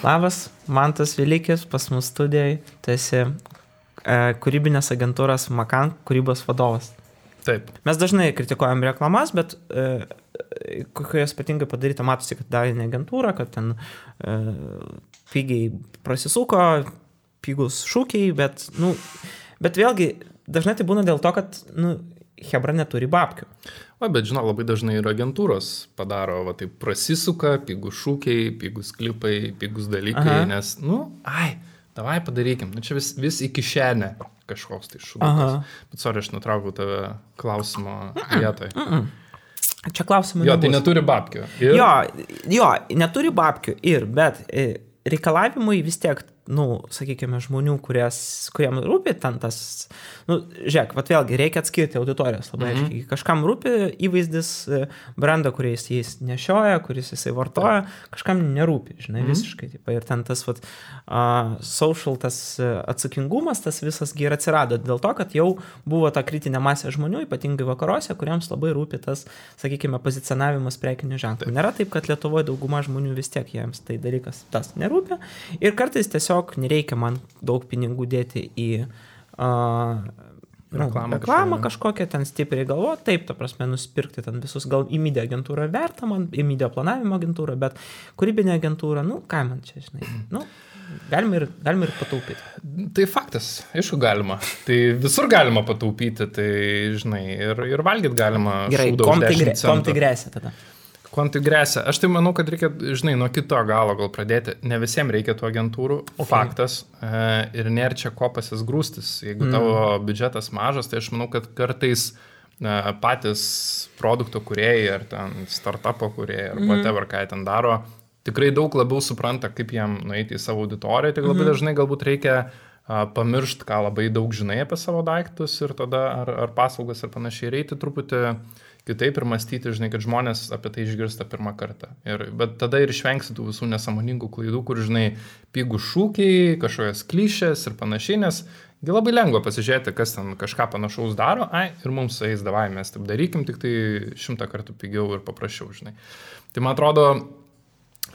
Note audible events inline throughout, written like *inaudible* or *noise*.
Labas, Mantas Vilikis, pas mus studijai, tu esi e, kūrybinės agentūros Makan kūrybos vadovas. Taip. Mes dažnai kritikuojam reklamas, bet e, kokia jos ypatingai padaryta, matosi, kad darė ne agentūra, kad ten e, pigiai prasisuko, pigus šūkiai, bet, nu, bet vėlgi dažnai tai būna dėl to, kad, nu, Hebra neturi babkių. O, bet žinau, labai dažnai ir agentūros padaro, va taip prasisuka, pigus šūkiai, pigus klipai, pigus dalykai, Aha. nes, nu, ai, davai padarykim, nu čia vis, vis iki šiandien kažkoks tai šūdas. Bet sorry, aš nutraukiau tave klausimo vietoje. Mm -mm. Čia klausimų. Jo, tai nebus. tai neturi babkių. Ir... Jo, jo, neturi babkių ir, bet e, reikalavimai vis tiek nu, sakykime, žmonių, kuries, kuriem rūpi ten tas, nu, žiūrėk, vat vėlgi reikia atskirti auditorijas labai mhm. aiškiai. Kažkam rūpi įvaizdis e, brandą, kuriais jis nešioja, kuris jisai vartoja, kažkam nerūpi, žinai, mhm. visiškai. Taip, ir ten tas, vat, uh, social tas e, atsakingumas, tas visas ir atsirado dėl to, kad jau buvo ta kritinė masė žmonių, ypatingai vakaruose, kuriems labai rūpi tas, sakykime, pozicionavimas prekinių ženklų. Nėra taip, kad Lietuvoje dauguma žmonių vis tiek jiems tai dalykas tas nerūpi. Ir kartais tiesiog tiesiog nereikia man daug pinigų dėti į uh, reklamą, reklamą kažkokią ten stipriai galvoti, taip, ta prasme, nusipirkti ten visus, gal į media agentūrą verta man, į media planavimo agentūrą, bet kūrybinė agentūra, nu, ką man čia, žinai, nu, galima ir, galima ir pataupyti. Tai faktas, aišku, galima. Tai visur galima pataupyti, tai, žinai, ir, ir valgyti galima. Gerai, kom tai, grė, kom tai grėsia tada? Kuo tai grėsia? Aš tai manau, kad reikia, žinai, nuo kito galo gal pradėti. Ne visiems reikia tų agentūrų. Okay. Faktas. E, ir nėra čia ko pasisgrūstis. Jeigu mm. tavo biudžetas mažas, tai aš manau, kad kartais e, patys produkto kuriejai ar ten startupo kuriejai ar mm. whatever, ką jie ten daro, tikrai daug labiau supranta, kaip jiem nueiti į savo auditoriją. Tik labai mm. dažnai galbūt reikia pamiršti, ką labai daug žinai apie savo daiktus ir tada ar, ar paslaugas ir panašiai. Reikia truputį uh, kitaip ir mąstyti, žinai, kad žmonės apie tai išgirsta pirmą kartą. Ir, bet tada ir išvengsi tų visų nesąmoningų klaidų, kur, žinai, pigų šūkiai, kažkokios klišės ir panašiai, nes labai lengva pasižiūrėti, kas ten kažką panašaus daro, ai, ir mums eis davai, mes taip darykim, tik tai šimtą kartų pigiau ir paprasčiau, žinai. Tai man atrodo,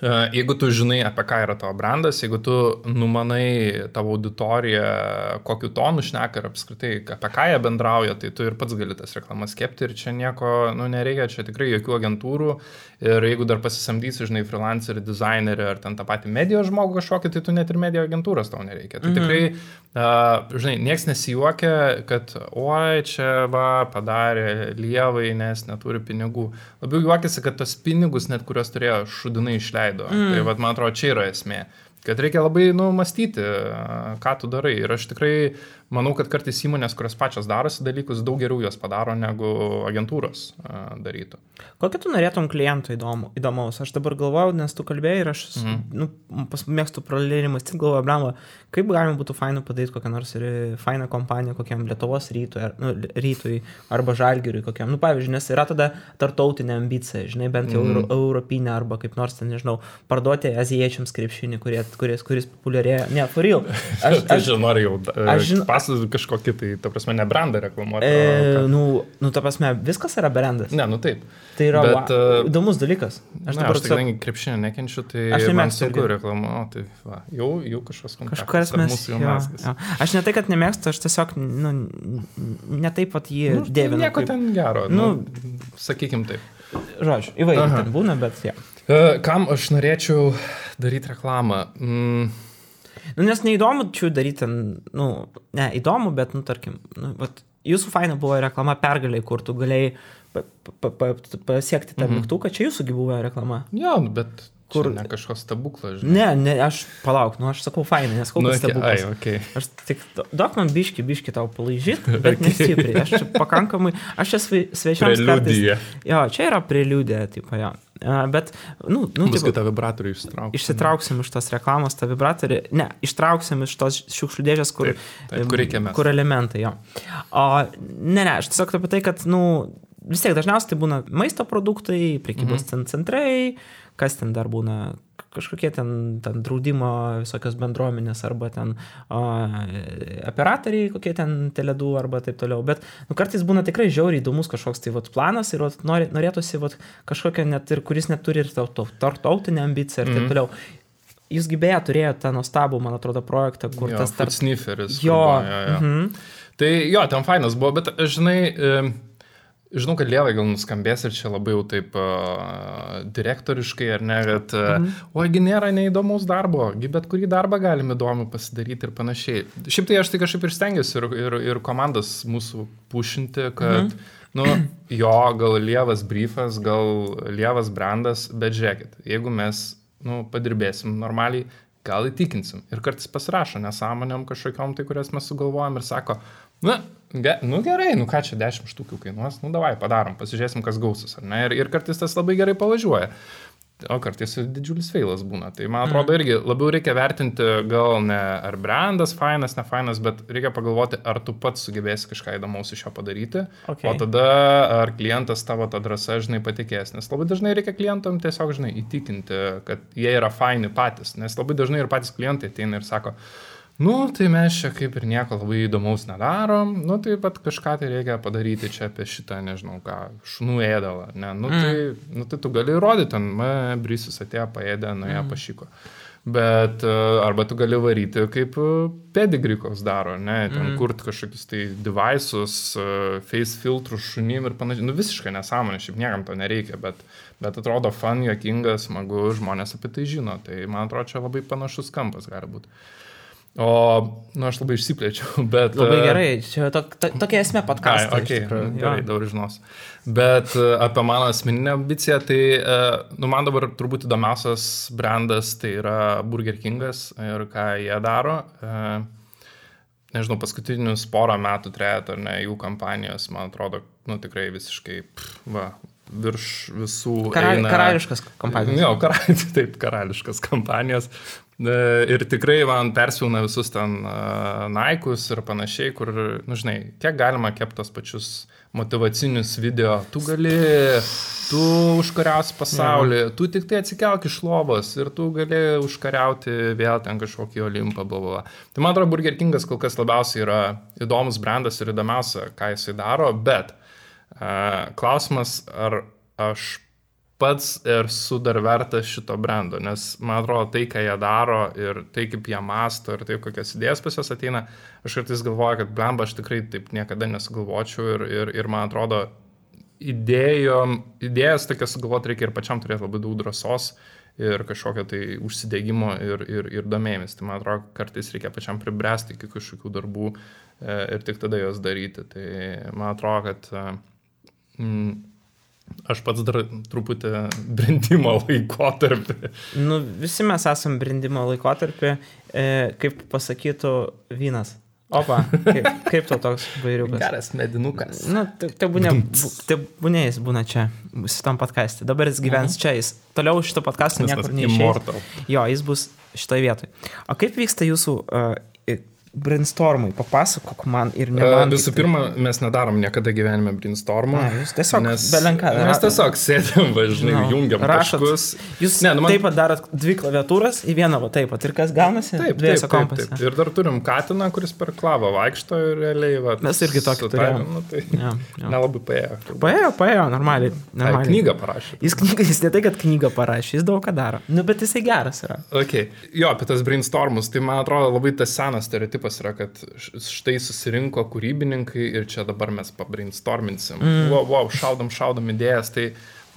jeigu tu žinai, apie ką yra tavo brandas, jeigu tu numanai tavo auditoriją, kokiu tonu šneka ir apskritai apie ką jie bendrauja, tai tu ir pats gali tas reklamas kepti ir čia nieko, nu, nereikia, čia tikrai jokių agentūrų. Ir jeigu dar pasisamdysi, žinai, freelancerį, dizainerį ar ten tą patį medijos žmogų kažkokį, tai tu net ir medijos agentūros tau nereikia. Tai mhm. tikrai, uh, žinai, nieks nesijuokia, kad, oi, čia va, padarė lievai, nes neturi pinigų. Labiau juokiasi, kad tos pinigus, net kuriuos turėjo šudinai išleisti leido. Mm. Tai vad, man atrodo, čia yra esmė. Kad reikia labai, nu, mąstyti, ką tu darai. Ir aš tikrai manau, kad kartais įmonės, kurios pačios darosi dalykus, daug geriau juos padaro, negu agentūros darytų. Kokį tu norėtum klientų įdomu, įdomaus? Aš dabar galvoju, nes tu kalbėjai ir aš mm. nu, pas mėgstu pralėrimas, tik galvoju, blemba, kaip galima būtų fainų padaryti kokią nors fainą kompaniją kokiam Lietuvos rytui, ar, nu, rytui arba žalgiriui kokiam. Nu, pavyzdžiui, nes yra tada tartautinė ambicija, žinai, bent jau mm. europinė arba kaip nors ten, nežinau, parduoti azijiečiams krepšinį, kurie kuris, kuris populiarėja. Ne, for real. *laughs* Aš, aš žinau, noriu jau e, aš žin... kažkokį, tai, ta prasme, ne brandą reklamuoti. E, nu, nu, ta prasme, viskas yra brandas. Ne, nu taip. Tai yra Bet, va, e, įdomus dalykas. Aš dabar, aš kadangi krepšinio nekenčiu, tai aš nemėgstu sunku reklamuoti. Tai, jau, jau kažkas konkretus. Kažkas mes. Jo, jo. Aš ne tai, kad nemėgstu, aš tiesiog, nu, ne taip pat jį nu, dėvinu. Nieko kaip... ten gero. Nu, nu, sakykim taip. Žodžiu, įvairiai ten būna, bet jie. Ja. Kam aš norėčiau daryti reklamą? Mm. Nu, nes neįdomu čia daryti, ten, nu, ne, įdomu, bet, nu, tarkim, nu, vat, jūsų faina buvo reklama pergaliai, kur tu galėjai pa, pa, pa, pasiekti tą mhm. mygtuką, čia jūsų buvo reklama. Jo, bet Kur... Čia ne kažkoks stebuklas, žinai. Ne, ne, aš palauk, nu aš sakau fainai, nes koks nu, okay, stebuklas. Ai, okay. Aš tik, duok man biški, biški tau palaižyti, *laughs* bet okay. nestipriai. Aš čia pakankamai, aš čia svečiams kartais. Jo, čia yra preliudija, tipo, jo. Bet, nu, nu tipo, tą vibratorių išsitrauksim. Išsitrauksim iš tos reklamos tą vibratorių. Ne, ištrauksim iš tos šiukšlių dėžės, kur, taip, taip, kur, reikia mes. kur elementai jo. O, ne, ne, aš tiesiog apie tai, kad, nu, vis tiek dažniausiai tai būna maisto produktai, prekybos mhm. centrai, kas ten dar būna, kažkokie ten, ten draudimo visokios bendruomenės arba ten o, operatoriai, kokie ten teledų arba taip toliau. Bet nu, kartais būna tikrai žiauriai įdomus kažkoks tai vat, planas ir vat, norėtųsi vat, kažkokio net ir kuris neturi ir tarptautinę ambiciją ir taip mhm. toliau. jūs gybėję turėjote tą nuostabų, man atrodo, projektą, kur Jo, tas tarp... Snifferis. Jo, buvo, jo, jo. mhm. Tai jo, ten fainas buvo, bet žinai, e, žinau, kad lievai gal nuskambės ir čia labai jau taip uh, direktoriškai, ar ne, kad, uh, Mhm. ogi nėra neįdomaus darbo, bet kurį darbą galim įdomu pasidaryti ir panašiai. Šiaip tai aš tai kažkaip ir stengiuosi ir, ir, ir komandas mūsų pušinti, kad, Mhm. nu, jo, gal lievas briefas, gal lievas brandas, bet žiūrėkit, jeigu mes, nu, padirbėsim normaliai, gal įtikinsim. Ir kartais pasirašo nesąmonėm kažkokiam tai, kurias mes sugalvojam ir sako, na, ge, nu gerai, nu ką čia 10 štukių kainuos, nu davai, padarom, pasižiūrėsim, kas gausis, ar ne? Ir, ir kartais tas labai gerai pavažiuoja. O kartais ir didžiulis feilas būna. Tai man atrodo irgi labiau reikia vertinti gal ne ar brandas fainas, ne fainas, bet reikia pagalvoti, ar tu pats sugebėsi kažką įdomaus iš jo padaryti. Okay. O tada ar klientas tavo tą drąsą, žinai, patikės. Nes labai dažnai reikia klientam tiesiog, žinai, įtikinti, kad jie yra faini patys. Nes labai dažnai ir patys klientai ateina ir sako, nu, tai mes čia kaip ir nieko labai įdomaus nedarom, nu, tai pat kažką tai reikia padaryti čia apie šitą, nežinau ką, šunų ėdalą. Ne, nu, tai, nu, tai tu gali įrodyti, ten, me, brisis atėjo, paėdė, nuėjo, pašyko. Bet e, arba tu gali varyti kaip pedigrikos daro, ne, ten mm. kurt kažkokius tai devices, e, face filtrus šunim ir panašiai. Nu visiškai nesąmonė, šiaip niekam to nereikia, bet, bet atrodo fun, jokinga, smagu, žmonės apie tai žino. Tai man atrodo, čia labai panašus kampas gali būti. O, nu aš labai išsiplėčiau, *laughs* bet... Labai e, gerai, čia to, to, tokia esmė Ai, podkast'o. okay, nu, gerai, dabar žinos. Bet e, apie mano asmeninę ambiciją, tai, e, nu, man dabar turbūt įdomiausias brandas tai yra Burger Kingas ir ką jie daro. Nežinau, paskutinius porą metų trejato ar ne, jų kampanijos, man atrodo, nu, tikrai visiškai, pff, va, virš visų. Karal, eina- karališkas kompanijas. Jo, karal, *laughs* taip, karališkas kampanijos. E, Ir tikrai man persiūna visus ten uh, Naikus ir panašiai, kur, nu žinai, kiek galima kepti tos pačius motivacinius video. Tu gali, tu užkariausi pasaulį, tu tik tai atsikelk iš lovos ir tu gali užkariauti vėl ten kažkokį olimpą, bla. Tai man atrodo, Burger Kingas kol kas labiausiai yra įdomus brandas ir įdomiausia, ką jisai daro, bet uh, klausimas, ar aš pats esu dar vertas šito brando, nes man atrodo tai, ką jie daro ir tai, kaip jie masto ir tai, kokias idėjas pas juos ateina, aš kartais galvoju, kad blemba aš tikrai taip niekada nesugalvočiau ir, ir, ir man atrodo, idėjom, idėjas tokias sugalvoti reikia ir pačiam turėti labai daug drąsos ir kažkokio tai užsidėgymo ir, ir, ir domėjimis. Tai man atrodo, kartais reikia pačiam pribręsti iki kažkokių darbų e, ir tik tada juos daryti. Tai man atrodo, kad mm, aš pats dar truputį brendimo laikotarpį. Nu, visi mes esame brendimo laikotarpį, e, kaip pasakytų vynas. Opa, kaip, kaip to toks vairiukas? Geras medinukas. Nu, tai te būnė, te būnė jis būna čia, šitam podcast'e. Dabar jis gyvens čia, jis toliau šito podcast'o niekur. Immortal. Jo, jis bus šitoje vietoje. O kaip vyksta jūsų uh, brainstormai? Papasakok man ir ne man. Visų pirma, mes nedarom niekada gyvenime brainstormo. Ne, jūs tiesiog nes, belenką Mes tiesiog sėdėm, važinai, Nu, jungiam rašot. taškus. Jūs Ne, nu man- taip pat darot dvi klaviatūras į vieną, va taip pat. Ir kas gaunasi? Taip, taip, taip, taip. Ir dar turim Katiną, kuris per klavą vaikšto ir realiai. Va, Mes irgi tokį turėjom. Nu, tai Jo, jo. nelabai paėjo. Paėjo, paėjo, normaliai. Ai, normaliai. knygą parašė. Jis, knygą, jis ne tai, kad knygą parašė, jis daug ką daro. Nu, bet jisai geras yra. Okay. Jo, apie tas brainstormus, tai man atrodo labai tas senas stereotipas yra, kad štai susirinko kūrybininkai ir čia dabar mes pabrainstorminsim. Mm. Wow, wow, šaudom, šaudom idėjas. Tai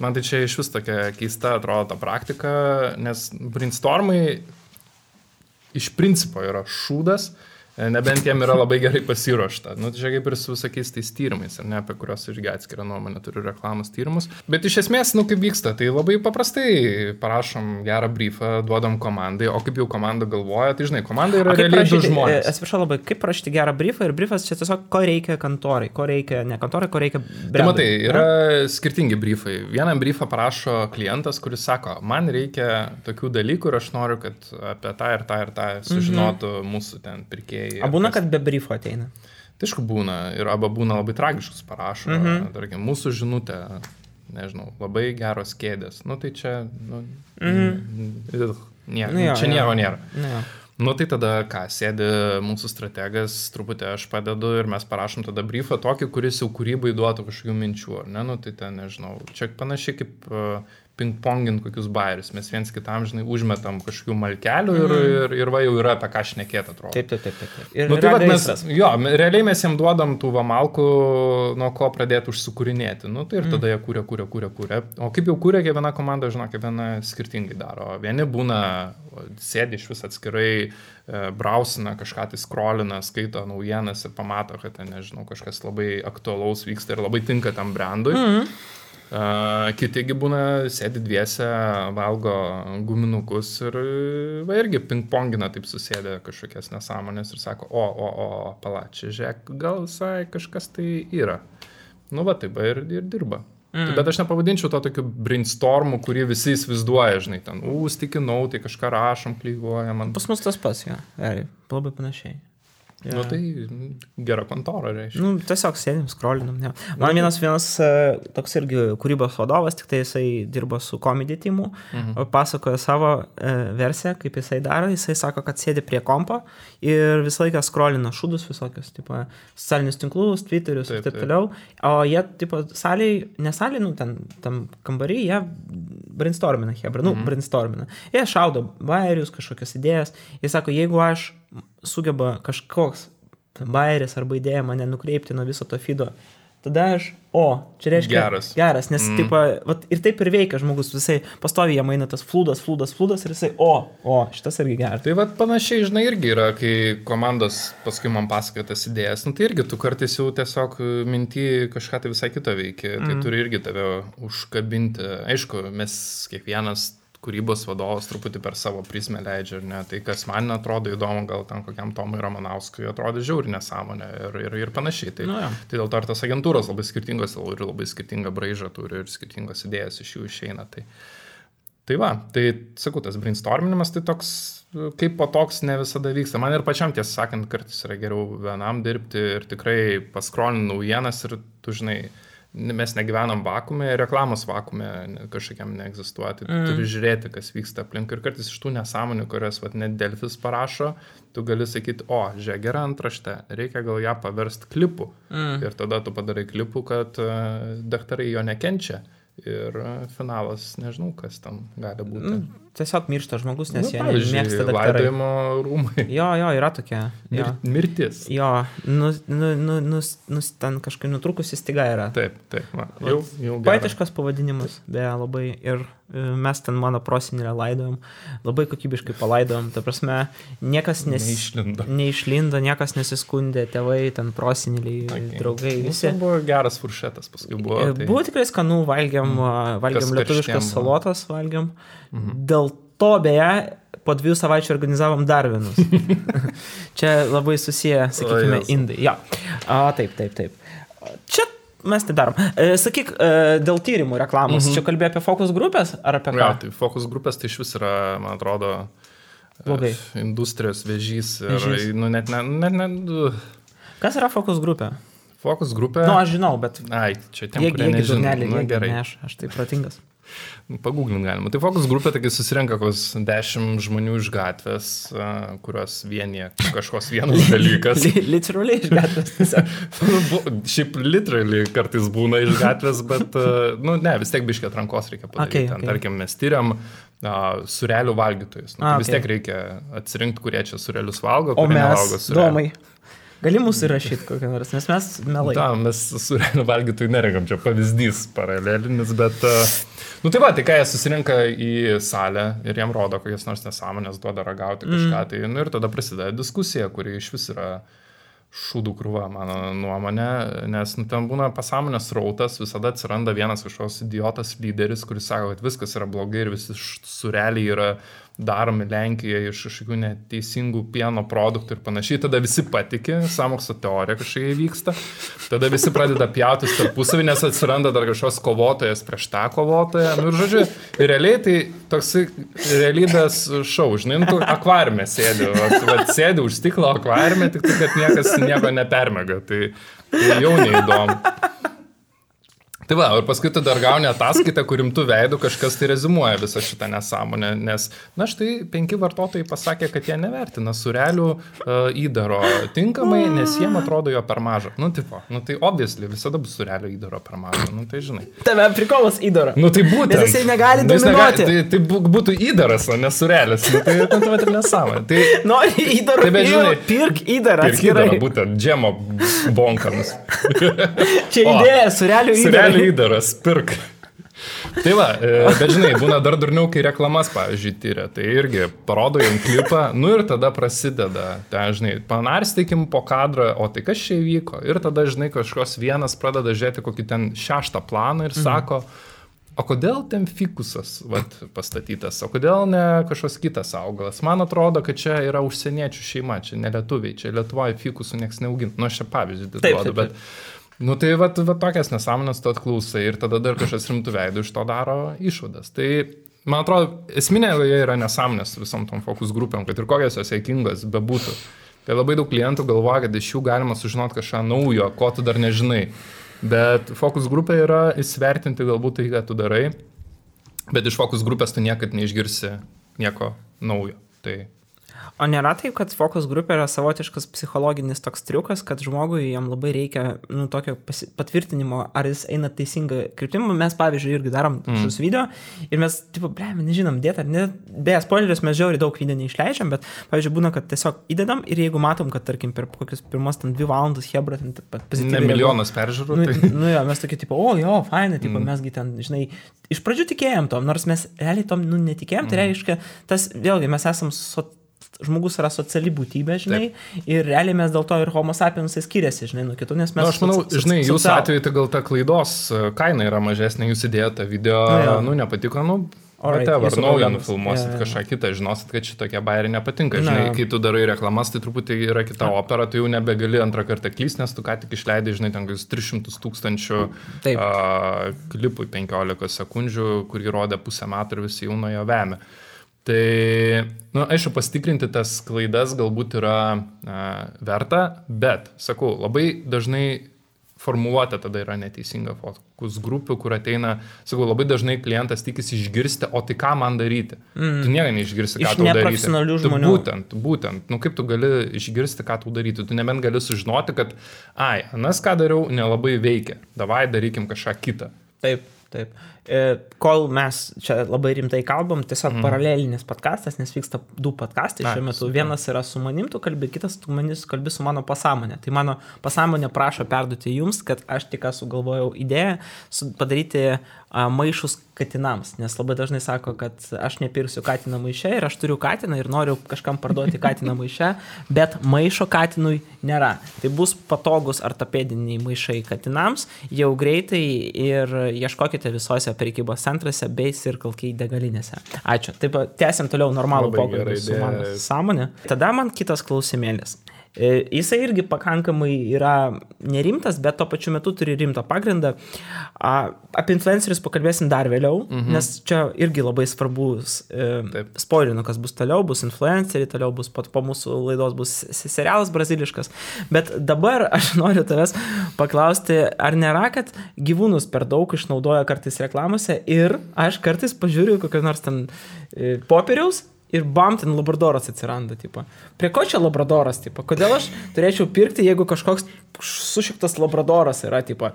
man tai čia iš vis tokia keista atrodo ta praktika, nes brainstormai iš principo yra šūdas, e, nebent jiem yra labai gerai pasiruošta. Nu, tai čia kaip ir su visokiais tais tyrimais, ar ne, apie kuriuos irgi atskirą nuomonę turiu reklamos tyrimus. Bet iš esmės, nu kaip vyksta, tai labai paprastai parašom gerą briefą, duodam komandai, o kaip jau komanda galvoja, tai žinai, komanda yra realiai du e, žmonės. atsiprašau labai, kaip parašyti gerą briefą ir briefas čia tiesiog ko reikia kantorai, ko reikia, ne kantorai, ko reikia Tai brandui, matai, ne? yra skirtingi briefai. Vieną briefą parašo klientas, kuris sako, man reikia tokių dalykų ir aš noriu, kad apie tą ir tą ir tą sužinotų mūsų ten pirkėjai. A būna, kas- kad be briefo ateina. Tai aišku būna ir arba būna labai tragiškus parašo, mm -hmm. tarkim, mūsų žinutė, nežinau, labai geros kėdės. Nu tai čia, nu, mm -hmm. nieko, Nu jo, čia nieko nėra. Nu, jo. Nu tai tada ką, sėdi mūsų strategas, truputį aš padedu ir mes parašom tada briefą tokį, kuris jau kūrybai duotų kažkokių minčių, ar ne, nu tai ten nežinau, čia panašiai kaip uh, ping-pongint kokius bairius. Mes viens kitam, žinai, užmetam kažkokių malkelių ir, mm. ir, ir va jau yra apie ką šnekėti, atrodo. Taip, taip, taip. taip. Ir Nu, tai vat mes, jo, realiai mes jiem duodam tų vamalkų, nuo ko pradėti užsukūrinėti. Nu, tai ir tada jie kūrė, kūrė, kūrė, kūrė. O kaip jau kūrė, kiekviena komanda, žinok, kiekviena skirtingai daro. Vieni būna, sėdi iš vis atskirai, e, brausina, kažką tai skrolina, skaito naujienas ir pamato, kad ten, nežinau, kažkas labai aktualaus vyksta ir labai tinka tam brandui. Mm kitigi būna, sėdi dviese, valgo guminukus ir va irgi ping-pongina taip susėdė kažkokias nesąmonės ir sako, o, o, o, palačiai, žiūrėk, gal visai kažkas tai yra. Nu va taip ir, ir dirba. Mm. Bet aš nepavadinčiau to tokiu brainstormu, kurį visi įsivaizduoja, žinai, ten, užstikinau, tai kažką rašom, klyvuojam. Pas mus tas pats, jo. Realiai, labai panašiai. Ja. Nu tai mm, gera kontora, reiškia. Nu, tiesiog sėdim, skrolinam. Ja. Man vienas, vienas e, toks irgi kūrybos vadovas, tik tai jisai dirba su komedį timu, mhm. pasakoja savo e, versiją, kaip jisai daro. Jisai sako, kad sėdi prie kompo ir visą laiką skrolina šūdus visokius, tipo, socialinius tinklus, twitterius ir taip, taip toliau. O jie, tipo, saliai, ne saliai, nu, ten, tam kambarį, jie brainstormina, hebra, nu, mhm. brainstormina. Jie šaudo bairius, kažkokias idėjas. Jis sako, jeigu aš sugeba kažkoks bairis arba idėja mane nukreipti nuo viso to fido, tada aš, o, čia reiškia Geras. Geras, nes, mm. tipo, vat, ir taip ir veikia žmogus, visai pastoviai jam eina tas flūdas, flūdas, flūdas ir jisai, o, o, šitas irgi geras. Tai vad panašiai, žinai, irgi yra, kai komandos paskui man pasakoja tas idėjas, nu, tai irgi tu kartais jau tiesiog minti kažką tai visai kito veikia, tai Mm. turi irgi tave užkabinti. Aišku, mes kiekvienas kūrybos vadovas truputį per savo prizmę leidžia, ne? Tai kas man atrodo įdomu, gal ten kokiam Tomui Ramanauskui atrodo žiauri nesąmonė ir, ir, ir panašiai. Tai, Nu jo. tai dėl to ir tas agentūros labai skirtingos ir labai skirtingą braižą turi ir skirtingos idėjas iš jų išeina. Tai, Tai va, tai sakau, tas brainstorminimas tai toks, kaip po toks ne visada vyksta. Man ir pačiam tiesą sakant, kartais yra geriau vienam dirbti ir tikrai paskrolini naujienas ir tu žinai, mes negyvenam vakume, reklamos vakume kažkokiam neegzistuoja. Tai mm. turi žiūrėti, kas vyksta aplink. Ir kartais iš tų nesąmonių, kurias vat, net Delfis parašo, tu gali sakyti, o, žiūrėk, gera antraštė, reikia gal ją paversti klipu. Mm. Ir tada tu padarai klipų, kad uh, daktarai jo nekenčia. Ir uh, finalas, nežinau, kas ten gali būti. Nu, tiesiog miršta žmogus, nes Nu, jie pavyzdžiui, mėgsta daktarai. Laidojimo rūmai. Jo, jo, yra tokia. Jo, mirtis. jo nu, nu, nu, nu, nu, ten kažkaip nutrukusi stiga yra. Taip, taip. Va, jau, jau. Poetiškas pavadinimas, beje, labai. Ir e, mes ten mano prosinėlę laidojom, labai kokybiškai palaidojom. Ta prasme, niekas nes... Neišlindo. neišlindo, niekas nesiskundė, tėvai, ten prosinėliai, Okay. draugai, visi. tai Buvo geras furšetas, paskui buvo. E, Tai... Buvo tikrai skanu, valgiam, mm. valgiam Kas lietuviškas salotas, valgiam. Mhm. Dėl to beje, po dviejų savaičių organizavom dar vienus. *laughs* Čia labai susiję, sakykime, indai. Ja. A, taip, taip, taip. Čia mes tai darom. E, sakyk, e, dėl tyrimų reklamos, mhm. čia kalbėjai apie fokus grupės ar apie ką? Ja, tai fokus grupės tai iš vis yra, man atrodo, Blogai. e, industrijos vėžys. Ir, Vėžys. nu, net, ne, net, net, Kas yra fokus grupė? fokus grupė. Na, nu, aš žinau, bet... Ai, čia tiem, Jie, jie nežino. durnelį, Nu, jie gerai. ne, aš, aš tai protingas. Pagūglint galima. Tai fokus grupė, taigi susirenka kokius dešimt žmonių iš gatvės, kurios vienyje kažkoks vienas *laughs* dalykas. Li- Literaliai iš gatvės. *laughs* Šiaip literally kartais būna iš gatvės, bet, nu, ne, vis tiek biškiai atrankos reikia padaryti. Okay, Ten, okay. Tarkim, mes tyriam uh, surelių valgytojus. Nu, A, tai vis okay. tiek reikia atsirinkti, kurie čia surelius valgo, O kurie mes, nevalgo surelių. domai, gali mūsų įrašyti kokią nors, nes mes melai. Da, mes surelių valgytojų nerenkam, čia pavyzdys paralelinis, bet... Uh, Nu tai va, tai ką jie susirinka į salę ir jiem rodo kokias nors nesąmonės, duoda ragauti kažką, mm. tai nu, ir tada prasideda diskusija, kuri iš vis yra šūdų krūva, mano nuomonė, nes nu, ten būna pasąmonės rautas, visada atsiranda vienas kažkoks idiotas lyderis, kuris sako, kad viskas yra blogai ir visi sureliai yra daromi Lenkijoje iš kažkokių neteisingų pieno produktų ir panašiai, tada visi patikė, samokslo teorija kažkokia vyksta, tada visi pradeda pjautis tarpusavį, nes atsiranda dar kažkoks kovotojas prieš tą kovotoją. Nu, ir žodžiu, realiai tai toks realybės šau, žinai, nu, tu akvariume sėdi, vat, sėdi už stiklo akvariume, tik tai, kad niekas nieko nepermega, tai, tai jau neįdomu. Tai va, ir paskui tu dar gauni ataskaitą, kurim tu veidų kažkas tai rezumuoja visą šitą nesąmonę, nes, na štai, penki vartotojai pasakė, kad jie nevertina surelių uh, įdaro tinkamai, nes jiem atrodo jo per mažą. Nu, tipo, nu tai obviously, visada bus surelių įdaro per mažą, nu tai žinai. Tave prikolas įdaro. Nu tai būtent. Nes jisai negali Nu, dominuoti. Tai, tai bū- būtų įdaras, o ne surelis. Nu, tai nu, tai ir nesąmonė. Tai *laughs* Nori įdarą. Tai bet žinai, pirk įdarą. ir įdara, Atskirai. būtent džemo bonkams. *laughs* Čia idėja, surelių įdarą. Įdaras, pirk. Tai va, e, bet žinai, būna dar durniau, kai reklamas, pavyzdžiui, tyria. Tai irgi parodo jam klipą, nu ir tada prasideda, ten, žinai, panarstykim po kadrą, o tai kas čia įvyko. Ir tada, žinai, kažkoks vienas pradeda žiūrėti kokį ten šeštą planą ir sako, o kodėl ten fikusas vat, pastatytas, o kodėl ne kažkoks kitas augalas. Man atrodo, kad čia yra užsieniečių šeima, čia ne lietuviai, čia Lietuvoje fikusų niekas neaugina. Nu, aš čia pavyzdį Taip, duodu, taip, bet... Nu tai va, va tokias nesąmonės tu atklausai ir tada dar kažkas rimtų veidų iš to daro išvadas. Tai man atrodo, esminė joje yra nesąmonės visom tom fokus grupėm, kad ir kokios jos sėkingos bebūtų. Tai labai daug klientų galvoja, kad iš jų galima sužinoti kažką naujo, ko tu dar nežinai. Bet fokus grupė yra įsvertinti galbūt tai, ką tu darai, bet iš fokus grupės tu niekad neišgirsi nieko naujo. Tai O nėra taip, kad fokus grupė yra savotiškas psichologinis toks triukas, kad žmogui jam labai reikia nu, tokio patvirtinimo, ar jis eina teisinga kryptim. Mes, pavyzdžiui, irgi darom mm. šius video ir mes, tipo, ble, nežinom, dėt ar ne. Beje, spoileris mes žiauriai daug video neišleidžiam, bet, pavyzdžiui, būna, kad tiesiog įdedam ir jeigu matom, kad, tarkim, per kokius pirmas ten dvi valandas Hebra ten ne pozityviai. reaguoja. milijonas peržiūrų. Nu, Tai... nu jo, mes tokie, tipo, o jo, fainai, tipo, mm. mesgi ten, žinai, iš pradžių tikėjom tom, nors mes realiai tom, nu, netikėjom, tai reiškia, tas, vėlgi, mes esam so, žmogus yra sociali būtybė, žinai, Taip. ir realiai mes dėl to ir homo sapiensai skiriasi, žinai, nuo kitų, nes mes... Na, aš manau, žinai, jūsų atveju tai gal ta klaidos e, kaina yra mažesnė, jūs įdėjote video, Nu, jo. nu, nepatiko, nu, Alright, Whatever, jūsų naują nufilmuosit jo. kažką kitą, žinosit, kad šitokie bairiai nepatinka. Na. Žinai, kai tu darai reklamas, tai truputį yra kita opera, tu jau nebegali antrą kartą klysti, nes tu ką tik išleidai, žinai, ten kokius 300 tūkstančių a, klipui 15 sekundžių, kurį rodė pusę metų ir visi jau nuo jo vemė. Tai, na, nu, aišku, pasitikrinti tas klaidas galbūt yra a, verta, bet, sakau, labai dažnai formuluotė tada yra neteisinga fokus grupių, kur ateina, sakau, labai dažnai klientas tikisi išgirsti, o tai ką man daryti. Mm. Tu nieko neišgirsti, ką Iš tau daryti. Tu. Būtent, būtent. Nu kaip tu gali išgirsti, ką tau daryti. Tu nebent gali sužinoti, kad, ai, anas ką dariau, nelabai veikia. Davai darykim kažką kitą. Taip, taip. E, kol mes čia labai rimtai kalbam, tiesiog mm. paralelinis podkastas, nes vyksta du podkastai Ai, šiuo metu. Vienas yra su manim, tu kalbi, kitas tu manis kalbi su mano pasąmonė. Tai mano pasąmonė prašo perduoti jums, kad aš tik sugalvojau idėją padaryti maišus katinams, nes labai dažnai sako, kad aš nepirksiu katiną maiše ir aš turiu katiną ir noriu kažkam parduoti katiną maiše, bet maišo katinui nėra. Tai bus patogus ortopediniai maišai katinams jau greitai ir ieškokite visose prekybos centruose bei Circle K degalinėse. Ačiū. Taip, tęsiam toliau normalų pokalbį su mano sąmonė. Tada man kitas klausimėlis. E, Jisai irgi pakankamai yra nerimtas, bet tuo pačiu metu turi rimtą pagrindą. Apie influencerius pakalbėsim dar vėliau, mhm. nes čia irgi labai svarbus e, Taip. spoilinu, kas bus toliau, bus influenceriai, toliau bus po, po mūsų laidos bus se- serialas braziliškas. Bet dabar aš *laughs* noriu tavęs paklausti, ar nėra, kad gyvūnus per daug išnaudoja kartais reklamose ir aš kartais pažiūriu kokio nors ten e, popieriaus. Ir bam, ten labradoras atsiranda, tipo. Prie ko čia labradoras, tipo? Kodėl aš turėčiau pirkti, jeigu kažkoks sušiktas labradoras yra, tipo?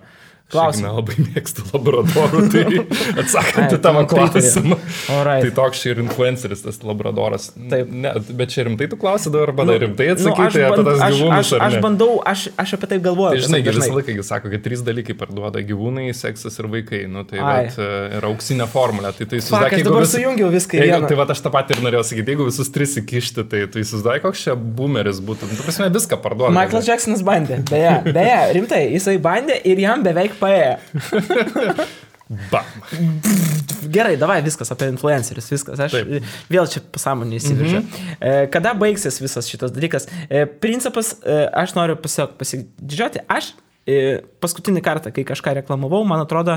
Klausimą. Klausimas. Labai mėgstu labradorų, tai *laughs* atsakant į tavo pritari. klausimą. Alright. Tai toks čia ir influenceris, tas labradoras. Taip. Ne, bet čia rimtai tu klausai dabar, arba nu, rimtai aš, atsakyti apie band, tas aš, gyvūnus. aš, aš ne? bandau, aš, aš apie tai galvoju. Tai žinai, visą laiką jis sako, kad trys dalykai parduoda gyvūnai, seksas ir vaikai. Nu, tai Ai. vat, e, yra auksinė formulė. Tai, tai Fuck, įsivaizduok, aš dabar vis- sujungiau viską Jeigu, vieną. tai va, aš tą patį ir norėjau sakyti, jeigu visus tris įkišti, tai tu įsivaizduoji, koks čia boomeris būtų. Nu, tu prasme, viską parduoda. Michaelas Jacksonas bandė. Beje, beje, rimtai, jisai bandė ir jam beveik paėjo. *laughs* Bam. Gerai, davai viskas apie influencerius, viskas. Aš Taip. Vėl čia pasąmonį įsiveržę. Mhm. E, kada baigsis visas šitas dalykas? E, principas, e, aš noriu pasiog pasididžiuoti. Aš paskutinį kartą, kai kažką reklamavau, man atrodo,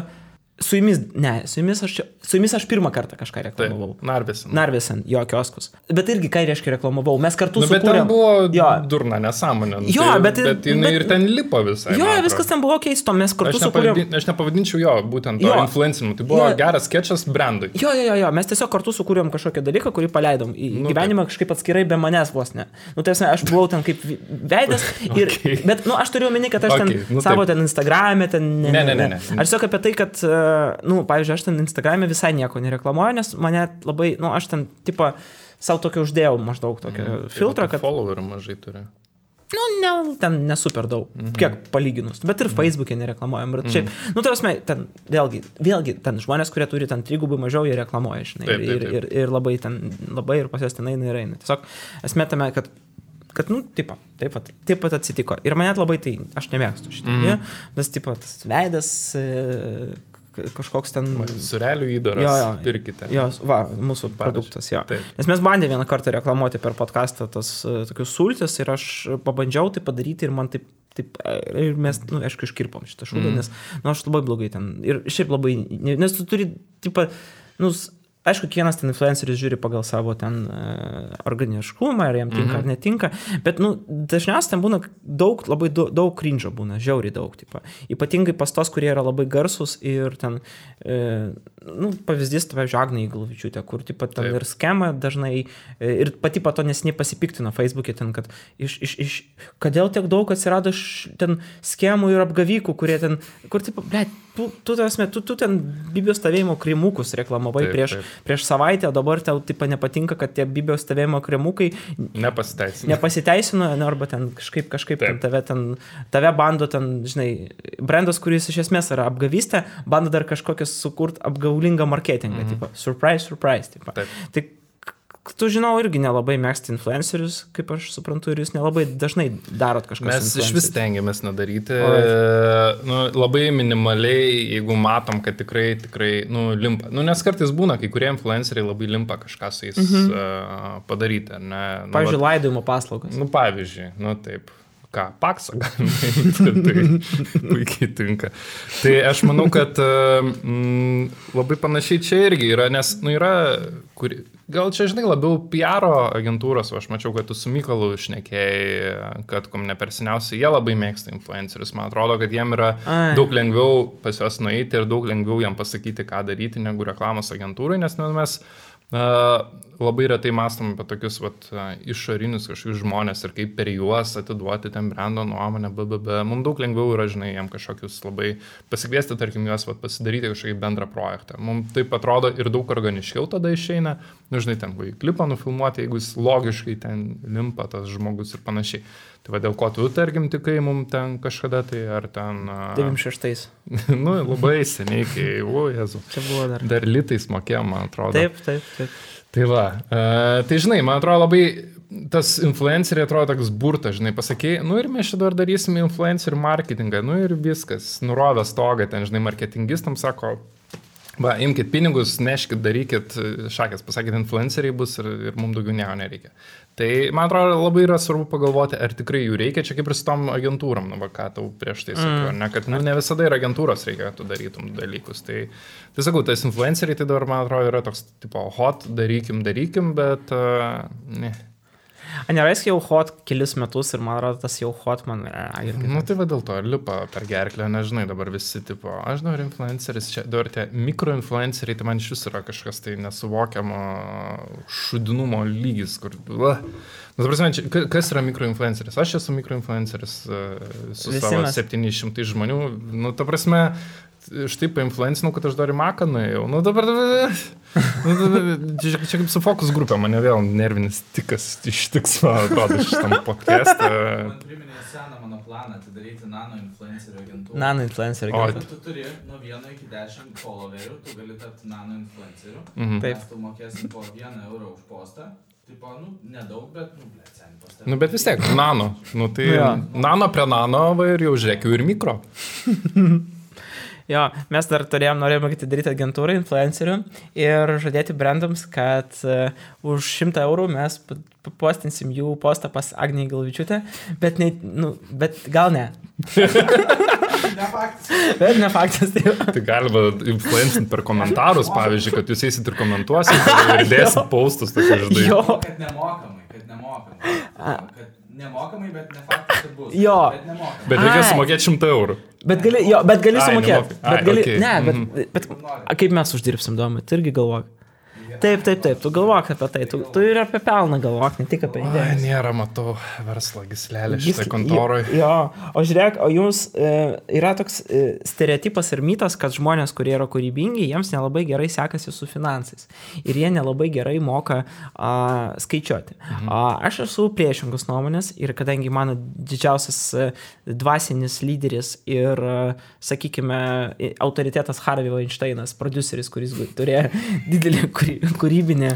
Su jumis, ne, su jumis aš, su jumis aš pirmą kartą kažką Taip, reklamavau. Narvesen. Narvesen, jo kioskus. Bet irgi, ką reiškia reklamavau, mes kartu Nu, bet sukūrėm. ten buvo Jo, durna nesąmonė. nu, Jo, tai, bet- bet jinai bet- ir ten lipo visai. jo man viskas ten buvo keisto, mes kartu Aš, sukūrėm. aš nepavadinčiau jo būtent to influencinimu. Tai buvo Jo. geras sketchas brandui. Jo, jo, jo, jo, mes tiesiog kartu sukūrėm kažkokią dalyką, kurį paleidom į Nu, gyvenimą kažkaip atskirai be manęs vos ne. Nu, tai aš buvau ten kaip veidas, *laughs* ir, Okay. bet, nu, aš turiu omeny, kad aš Okay, ten nu, savo taip. ten Instagram'e, ten... Ne, ne, ne, ne. Aš tiesiog apie tai, kad, e, nu, pavyzdžiui, aš ten Instagram'e visai nieko nereklamuoju, nes mane labai, nu, aš ten, tipo, savo tokio uždėjau maždaug tokią Tai filtrą, kad, Followerių mažai turi. nu, ne, ten nesuper daug, Mhm. kiek palyginus, bet ir Facebook'e nereklamuojam. Ir čia, nu, tai prasme, ten, vėlgi, vėlgi, ten žmonės, kurie turi ten trigubai mažiau, jie reklamuoja, žinai, Taip, taip, ir, taip. ir, ir labai ten, labai ir pas jas ten eina ir eina. Tiesiog esmė tame, kad kad, nu, taip, taip, pat- taip pat atsitiko. Ir man net labai tai, aš nemėgstu šitą. Mhm. Mm. Nes, taip, tas veidas, e, kažkoks ten... Surelių įdaras. Jo, jo. Pirkite. Jos, va, mūsų Pavyzdžiui. produktas, jo. Taip. Nes mes bandėme vieną kartą reklamuoti per podcastą tas uh, tokius sultis ir aš pabandžiau tai padaryti ir man taip, taip e, ir mes, na, nu, aišku, iškirpom šitą šūdą, mm. nes, na, nu, aš labai blogai ten. Ir šiaip labai, nes tu turi, taip, nu, aišku, kiekvienas ten influenceris žiūri pagal savo ten uh, organiškumą, ar jam tinka -hmm. ar netinka, bet, nu, dažniausiai ten būna daug, labai daug, krinžo būna, žiauriai daug, tipo. Ypatingai pas tos, kurie yra labai garsus ir ten, e, nu, pavyzdys, tai, pavyzdžiui, Agnai Galvičiūtė, kur, tipo, ten Taip. ir skema dažnai, e, ir pati pato nesiniai pasipiktino Facebook'e ten, kad iš, iš, iš, kodėl tiek daug atsirado š, ten skemų ir apgavykų, kurie ten, kur, tipo, ble, tu, tu, tu, tu, tu ten Biblijos stovėjimo krimukus reklamavai Taip, prieš, taip. Prieš savaitę, dabar tau taip nepatinka, kad tie Biblijos stovėjimo krimukai Nepasiteisino. nepasiteisino, ne, arba ten kažkaip, kažkaip ten Taip. tave, ten, tave bando ten, žinai, brandas, kuris iš esmės yra apgavystė, bando dar kažkokias sukurti apgaulingą marketingą, mm -hmm. tipo, surprise, surprise, tipo. Taip. Tai tu žinau, irgi nelabai mėgsti influencerius, kaip aš suprantu, ir jūs nelabai dažnai darot kažką. Mes iš vis stengiamės nedaryti. Alright. Nu, labai minimaliai, jeigu matom, kad tikrai, tikrai, nu, limpa. Nu, nes kartais būna, kai kurie influenceriai labai limpa kažką su jais mhm. uh, padaryti? Nu, Pavyzdžiui, laidojimo paslaugas. Nu, pavyzdžiui, nu taip. Ką, paksą galima imti, tai puikiai tinka. Tai aš manau, kad mm, labai panašiai čia irgi yra, nes, nu, yra, kur, gal čia, žinai, labiau PR agentūros, aš mačiau, kad tu su Mykolu išnekėjai, kad kom ne per seniausiai, jie labai mėgsta influencerius, man atrodo, kad jiem yra Ai. daug lengviau pas juos nueiti ir daug lengviau jiem pasakyti, ką daryti, negu reklamos agentūrai, nes nu, mes labai retai mastom apie tokius vat, išorinius kažkokius žmonės ir kaip per juos atiduoti ten brendo nuomonę, BBB. Mums daug lengviau yra, žinai, jam kažkokius labai pasikviesti, tarkim, juos vat, pasidaryti kažkokį bendrą projektą. Mums taip atrodo ir daug organiškiau tada išeina, nu, žinai, ten klipą nufilmuoti, jeigu jis logiškai ten limpa tas žmogus ir panašiai. Tai va dėl ko tu, tarkim, tikai mums ten kažkada tai ar ten... Uh, *laughs* 96. nu, labai seniai, kai, o, jezu. Čia buvo dar. Dar litais mokėjom, man atrodo. Taip, taip, taip. Tai va, uh, tai žinai, man atrodo labai tas influenceriai atrodo toks burtas, žinai, pasakė, nu ir mes čia dar darysime influencerių marketingą, nu ir viskas, nurovė stogą, ten, žinai, marketingistam sako, va, imkite pinigus, neškit, darykit, šakės, pasakykit, influenceriai bus ir, ir mums daugiau nieko nereikia. Tai man atrodo labai yra svarbu pagalvoti, ar tikrai jų reikia, čia kaip ir su tom agentūram, nu, va, ką tau prieš tai sakiau, mm. ne, kad nu, ne visada ir agentūros reikia, kad tu darytum dalykus. Tai, tai sakau, tas influenceriai tai dabar, man atrodo, yra toks, tipo, hot, darykim, darykim, bet, uh, ne. A, nėra jis jau hot kelis metus ir man atrodo, tas jau hot man yra. irgi. Nu tai va dėl to ir lipa per gerklę, nežinai, dabar visi tipo, aš noriu influenceris, čia dabar tie mikroinfluenceriai, tai man iš vis yra kažkas tai nesuvokiamo šudinumo lygis, kur... Va. Nu, ta prasme, čia, ka- kas yra mikroinfluenceris? Aš esu mikroinfluenceris e, su Visi savo mes. 700 žmonių. Nu, ta prasme, štai painfluencinau, kad aš dar į Maką nuėjau. Nu dabar... Nu, dabar čia, čia kaip su fokus grupė, mane vėl nervinis tikas ištiks, man atrodo, šitam podcast'e. Man priminė seną mano planą atidaryti nano influencerio agentūrą. Nano influencer. O, gerai. Bet tu turi nuo 1 iki 10 followerių, tu gali tapti nano influenceriu. Mhm. Taip. Tu mokėsim po 1 eurą už postą. Tipo, nu, nedaug, bet, nu, ble, sen postą. Nu, bet vis tiek, nano. Nu, tai Jo. nano prie nano va, ir jau žiūrėkiu ir mikro. *laughs* Jo, mes dar turėjom, norėjome atidaryti agentūrą influencerių ir žadėti brandams, kad uh, už 100 eurų mes postinsim jų postą pas Agnį Galvičiūtę, bet, ne, nu, bet gal ne. Ne faktas. Bet ne faktas, tai. Tai galima influencinti per komentarus, pavyzdžiui, kad jūs eisit ir komentuosit ir dėsit paustus, tokie žinai. Jo. Kad nemokamai, kad nemokamai. Kad nemokamai, bet ne faktas, kad bus. Jo. Bet nemokamai. Bet reikia Ai. sumokėti 100 eurų. Bet gali, jo, bet gali Ai, sumokėti. Ai, Bet gali, okei. ne, bet, Mhm. bet a, kaip mes uždirbsim domą, tai irgi galvok. Taip, taip, taip, tu galvok apie tai, tu, tu ir apie pelną galvok, ne tik apie idėją. nėra, matau, verslo gislelė šitą kontoroj. Jo, o žiūrėk, o jums e, yra toks e, stereotipas ir mitas, kad žmonės, kurie yra kūrybingi, jiems nelabai gerai sekasi su finansais. Ir jie nelabai gerai moka a, skaičiuoti. Mhm. A, aš esu priešingos nuomonės ir kadangi mano didžiausias e, dvasinis lyderis ir, e, sakykime, autoritetas Harvey Weinsteinas, produceris, kuris turėjo *laughs* didelį kūry- kūrybinį,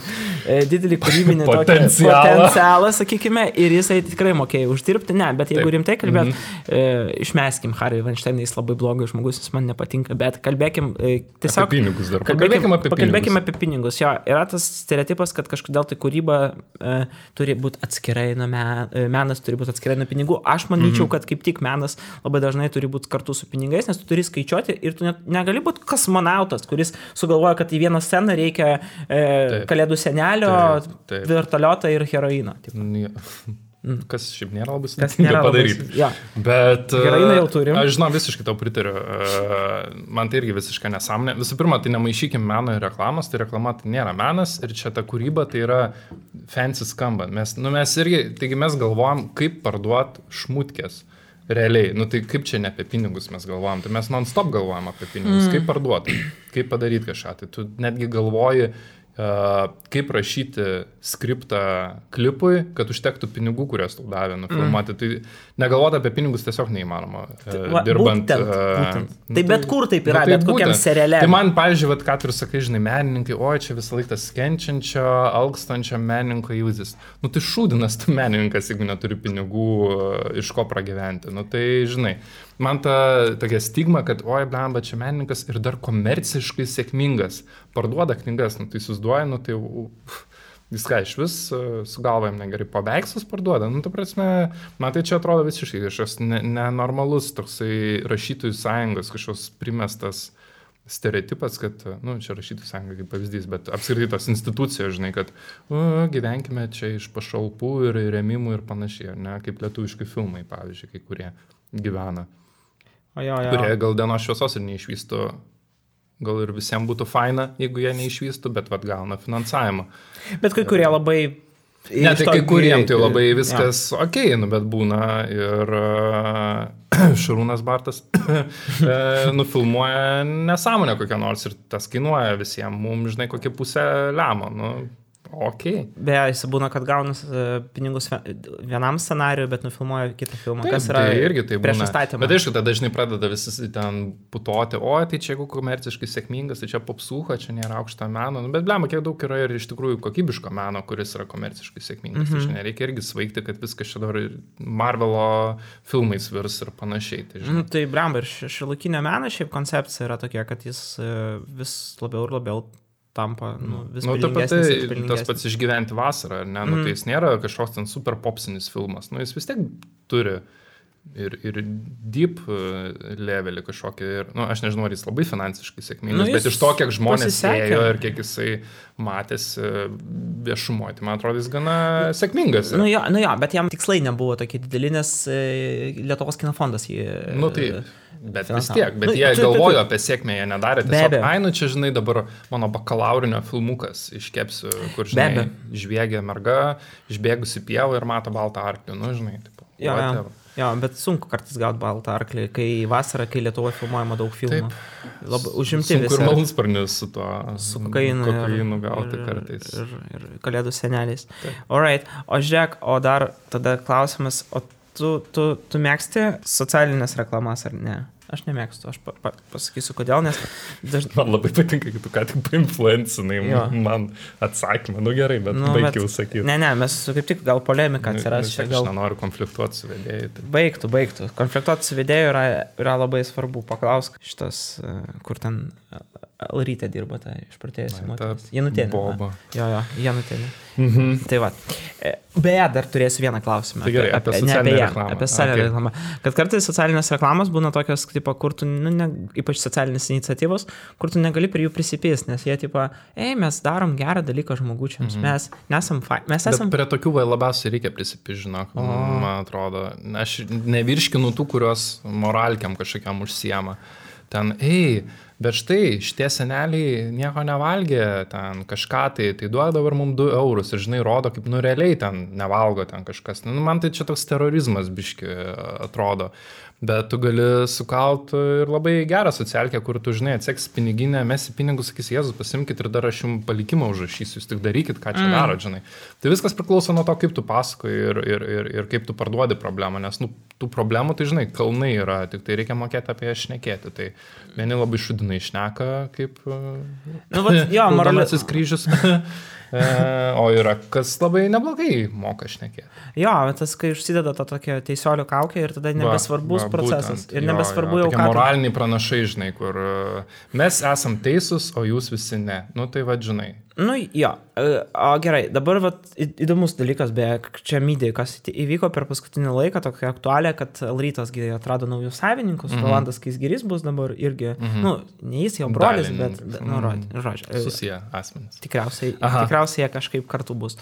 e, didelį kūrybinį tokį Potencialą. potencialą, sakykime, ir jisai tikrai mokėjo uždirbti. Ne, bet jeigu Taip. rimtai kalbėt, e, išmeskim Harry Weinsteiną, jis labai blogas žmogus, jis man nepatinka, bet kalbėkim e, tiesiog. Apie pinigus dar. Kalbėkim, apie pinigus. apie pinigus. Jo, yra tas stereotipas, kad kažkodėl tai kūryba e, turi būti atskirai nuo me, e, menas, turi būti atskirai nuo pinigų. Aš manyčiau, Mhm. kad kaip tik menas labai dažnai turi būti kartu su pinigais, nes tu turi skaičiuoti ir tu net negali būti kosmonautas, kuris sugalvoja, kad į vieną sceną reikia e, Taip. kalėdų senelio, Taip, taip. vertoliotą ir heroiną. Taip. Nie- Kas šiaip nėra labai sudėtinga labai padaryti. su- jo. Bet. Gerainą e, jau turim. Aš žinau, visiškai tau pritariu. E, Man tai irgi visiškai nesąmonė. Visų pirma, tai nemaišykim meno ir reklamos. Tai reklama tai nėra menas ir čia ta kūryba tai yra fancy skamba. Mes, nu, mes irgi, taigi mes galvojam, kaip parduoti šmutkės. Realiai, nu tai kaip čia ne apie pinigus mes galvojam, tai mes non-stop galvojam apie pinigus, mm. kaip parduoti, kaip padaryti kažką. Tai tu netgi galvoji, kaip rašyti skriptą klipui, kad užtektų pinigų, kurias tau davė nufilmuoti. Mm. Tai negalvoti apie pinigus tiesiog neįmanoma. Uh, Va, dirbant. būtent, būtent. nu Tai bet kur taip yra, nu, bet kokiam seriale. Tai man, pavyzdžiui, vat, ką tu ir sakai, žinai, menininkai, oi, čia visą laiką tas kenčiančio, alkstančio menininko įvaizdis. Nu tai šūdinas tu menininkas, jeigu neturi pinigų, iš ko pragyventi. Nu tai, žinai, man ta tokia stigma, kad, oi, blemba, čia menininkas ir dar komerciškai sėkmingas, parduoda knygas, nu tai susiduoja, nu tai... Uf, Viską iš vis e, sugalvojam negerai, paveikslus parduoda. Nu, tu prasme, man tai čia atrodo visiškai kažkoks ne- nenormalus toksai rašytojų sąjungos kažkoks primestas stereotipas, kad, nu, čia rašytojų sąjunga kaip pavyzdys, bet apskritai tos institucijos, žinai, kad o, gyvenkime čia iš pašalpų ir remimų ir panašiai, ne, kaip lietuviški filmai, pavyzdžiui, kai kurie gyvena, jo, jo. kurie gal dienos šviesos ir neišvystų. Gal ir visiems būtų faina, jeigu jie neišvystų, bet vad gauna finansavimą. Bet kai kurie labai... Ne, tai kai kuriem tai labai viskas ja. ok, nu, bet būna ir uh, *clears throat* Šarūnas Bartas uh, *clears throat* nufilmuoja nesąmonę kokią nors ir tas kainuoja visiems, mums, žinai, kokią pusę lemo. Nu, ok. Beje, jis būna, kad gauna e, pinigus vie- vienam scenariui, bet nufilmuoja kitą filmą. Taip, kas yra tai irgi tai prieš būna. įstatymą. Bet aišku, tada dažnai pradeda visi ten putoti, o tai čia jeigu komerciškai sėkmingas, tai čia popsuha, čia nėra aukšto meno. Nu, bet blema, kiek daug yra ir iš tikrųjų kokybiško meno, kuris yra komerciškai sėkmingas. Mm -hmm. Tai čia nereikia irgi svaigti, kad viskas čia dabar Marvelo filmais virs ir panašiai. Tai, žinai. Nu, tai bramba ir šiuolaikinio meno šiaip koncepcija yra tokia, kad jis e, vis labiau ir labiau tampa nu, vis Nu, ta pati, tas pats išgyventi vasarą, ar ne? Nu, Mm. tai jis nėra kažkoks ten super popsinis filmas. Nu, jis vis tiek turi ir, ir deep uh, levelį kažkokį. Ir, nu, aš nežinau, ar jis labai finansiškai sėkmingas, Nu, bet iš to, kiek žmonės ėjo ir kiek jisai matėsi viešumoje, tai man atrodo, jis gana sėkmingas. Nu jo, nu jo, bet jam tikslai nebuvo tokie dideli, nes e, Lietuvos kino fondas jį... Nu, tai, bet vis finansavo. tiek, bet Nu, jie taip, taip, galvojo taip. apie sėkmę, jie nedarė. Tiesiog, ai, nu čia, žinai, dabar mano bakalaurinio filmukas iškepsiu, kur, žinai, žviegia merga, išbėgusi pievą ir mato baltą arklį, nu, žinai, tipo, Jo, jo. whatever. jo, bet sunku kartais gauti baltą arklį, kai vasarą, kai Lietuvoje filmuojama daug filmų. Labai užimti Sunku ir visi. malūnsparnius su tuo Su kokainu. ir- kokainu gauti ir- kartais. Ir, ir kalėdų seneliais. Alright, o žiūrėk, o dar tada klausimas, o tu, tu, tu mėgsti socialinės reklamas ar ne? Aš nemėgstu, aš pa, pa, pasakysiu kodėl, nes dažnai... Man labai patinka, kad tu ką tik painfluencinai man atsakymą. Nu gerai, bet Nu, nu, bet- baigiau sakyti. Ne, ne, mes kaip tik gal polemika Nu, atsiras vis čia gal. Aš nenoriu konfliktuoti su vedėjai. Tai... Baigtų, baigtų. Konfliktuoti su vidėju yra, yra labai svarbu. Paklausk šitas, e, kur ten Alrytė dirba, išprotėjusi Na, ta moteris. Janutėlė. boba. Jo, jo, Janutėlė. Mhm. Tai va. E, Beje, dar turėsiu vieną klausimą. Tai gerai, apie ne socialinę ją, reklamą. Apie socialinę Okay. reklamą. Kad kartais socialinės reklamos būna tokios, tipo, kur tu, nu, ne, ypač socialinės iniciatyvos, kur tu negali prie jų prisipės, nes jie, tipo, ei, mes darom gerą dalyką žmogučiams, mhm. mes nesam, fa... mes Bet esam... prie tokių va, labiausiai reikia prisipižinok, man atrodo. Aš nevirškinu tų, kurios moralkiam kažkokiam užsiema. Ten, ei, bet štai šitie seneliai nieko nevalgė, ten kažką tai, tai duoda dabar mums 2 eurus ir žinai, rodo, kaip nu realiai ten nevalgo ten kažkas. Nu, man tai čia toks terorizmas biški atrodo. Bet tu gali sukalt ir labai gerą socialkę, kur tu, žinai, atseks piniginę, mesi pinigus, sakys, Jėzus, pasimkit ir dar aš jums palikimą užrašysiu, jūs tik darykit, ką čia mm. daro, žinai. Tai viskas priklauso nuo to, kaip tu pasakoji ir, ir, ir, ir kaip tu parduodi problemą, nes, nu, tų problemų, tai, žinai, kalnai yra, tik tai reikia mokėti apie jas šnekėti. Tai vieni labai šudinai šneka, kaip... Nu, vat, jo. *laughs* Raudonasis kryžius. *laughs* E, o yra, kas labai neblogai moka šnekėti. Jo, bet tas, kai užsideda tą tokią teisiolio kaukę ir tada nebesvarbus Va, va, procesas. būtent. Ir Jo, nebesvarbu jo, jau tokie ką. Moraliniai pranašai, žinai, kur e, mes esam teisūs, o jūs visi ne. Nu tai va, žinai. Nu, jo. E, O gerai, dabar vat, įdomus dalykas, beje, čia mydė, kas įvyko per paskutinį laiką, tokia aktualė, kad Rytas atrado naujus savininkus, Mhm. mm -hmm. Rolandas Kaisgirys bus dabar irgi, mm -hmm. nu, ne jis jau brolis, bet, Dalininkas. bet, nu, Mhm. ro- žodžiu. e, Susiję asmenys. Tikriausiai, Aha. tikriausiai jie kažkaip kartu bus.